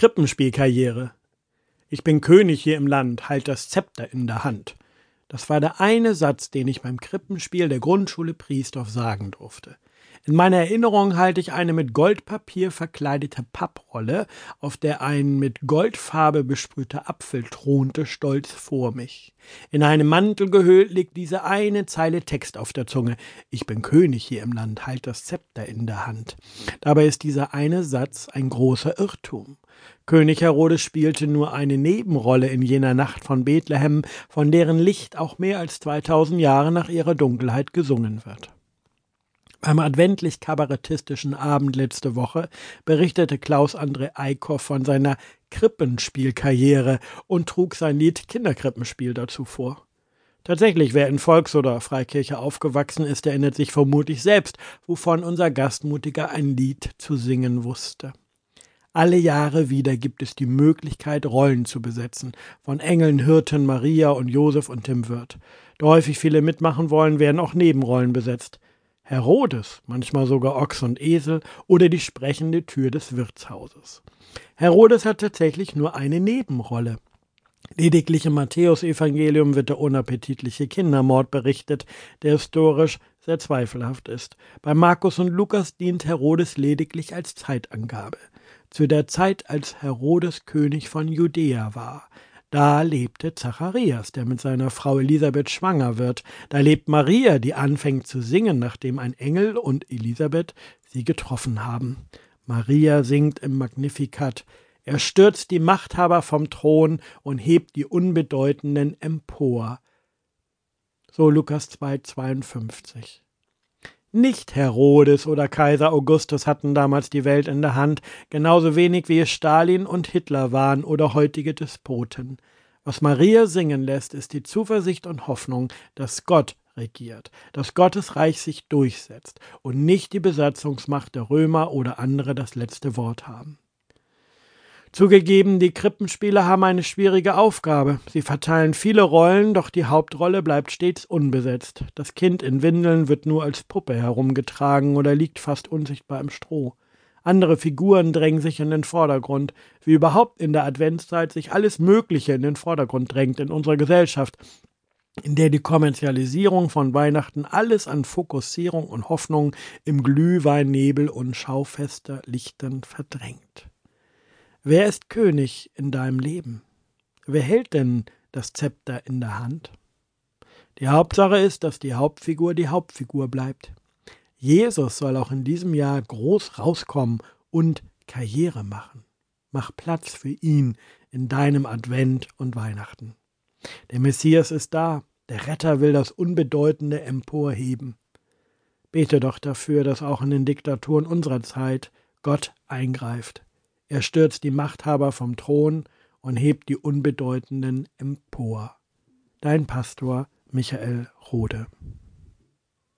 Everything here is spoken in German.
Krippenspielkarriere. Ich bin König hier im Land, halt das Zepter in der Hand. Das war der eine Satz, den ich beim Krippenspiel der Grundschule Priestorf sagen durfte. In meiner Erinnerung halte ich eine mit Goldpapier verkleidete Papprolle, auf der ein mit Goldfarbe besprühter Apfel thronte, stolz vor mich. In einem Mantel gehüllt liegt diese eine Zeile Text auf der Zunge. Ich bin König hier im Land, halt das Zepter in der Hand. Dabei ist dieser eine Satz ein großer Irrtum. König Herodes spielte nur eine Nebenrolle in jener Nacht von Bethlehem, von deren Licht auch mehr als 2000 Jahre nach ihrer Dunkelheit gesungen wird. Beim adventlich-kabarettistischen Abend letzte Woche berichtete Klaus André Eickhoff von seiner Krippenspielkarriere und trug sein Lied Kinderkrippenspiel dazu vor. Tatsächlich, wer in Volks- oder Freikirche aufgewachsen ist, erinnert sich vermutlich selbst, wovon unser Gastmutiger ein Lied zu singen wusste. Alle Jahre wieder gibt es die Möglichkeit, Rollen zu besetzen, von Engeln, Hirten, Maria und Josef und Tim Wirth. Da häufig viele mitmachen wollen, werden auch Nebenrollen besetzt. Herodes, manchmal sogar Ochs und Esel oder die sprechende Tür des Wirtshauses. Herodes hat tatsächlich nur eine Nebenrolle. Lediglich im Matthäusevangelium wird der unappetitliche Kindermord berichtet, der historisch sehr zweifelhaft ist. Bei Markus und Lukas dient Herodes lediglich als Zeitangabe. Zu der Zeit, als Herodes König von Judäa war. Da lebte Zacharias, der mit seiner Frau Elisabeth schwanger wird. Da lebt Maria, die anfängt zu singen, nachdem ein Engel und Elisabeth sie getroffen haben. Maria singt im Magnificat. Er stürzt die Machthaber vom Thron und hebt die Unbedeutenden empor. So Lukas 2, 52. Nicht Herodes oder Kaiser Augustus hatten damals die Welt in der Hand, genauso wenig wie es Stalin und Hitler waren oder heutige Despoten. Was Maria singen lässt, ist die Zuversicht und Hoffnung, dass Gott regiert, dass Gottes Reich sich durchsetzt und nicht die Besatzungsmacht der Römer oder andere das letzte Wort haben. Zugegeben, die Krippenspiele haben eine schwierige Aufgabe. Sie verteilen viele Rollen, doch die Hauptrolle bleibt stets unbesetzt. Das Kind in Windeln wird nur als Puppe herumgetragen oder liegt fast unsichtbar im Stroh. Andere Figuren drängen sich in den Vordergrund, wie überhaupt in der Adventszeit sich alles Mögliche in den Vordergrund drängt in unserer Gesellschaft, in der die Kommerzialisierung von Weihnachten alles an Fokussierung und Hoffnung im Glühweinnebel und Schaufester Lichtern verdrängt. Wer ist König in deinem Leben? Wer hält denn das Zepter in der Hand? Die Hauptsache ist, dass die Hauptfigur die Hauptfigur bleibt. Jesus soll auch in diesem Jahr groß rauskommen und Karriere machen. Mach Platz für ihn in deinem Advent und Weihnachten. Der Messias ist da, der Retter will das Unbedeutende emporheben. Bete doch dafür, dass auch in den Diktaturen unserer Zeit Gott eingreift er stürzt die Machthaber vom Thron und hebt die Unbedeutenden empor. Dein Pastor Michael Rode.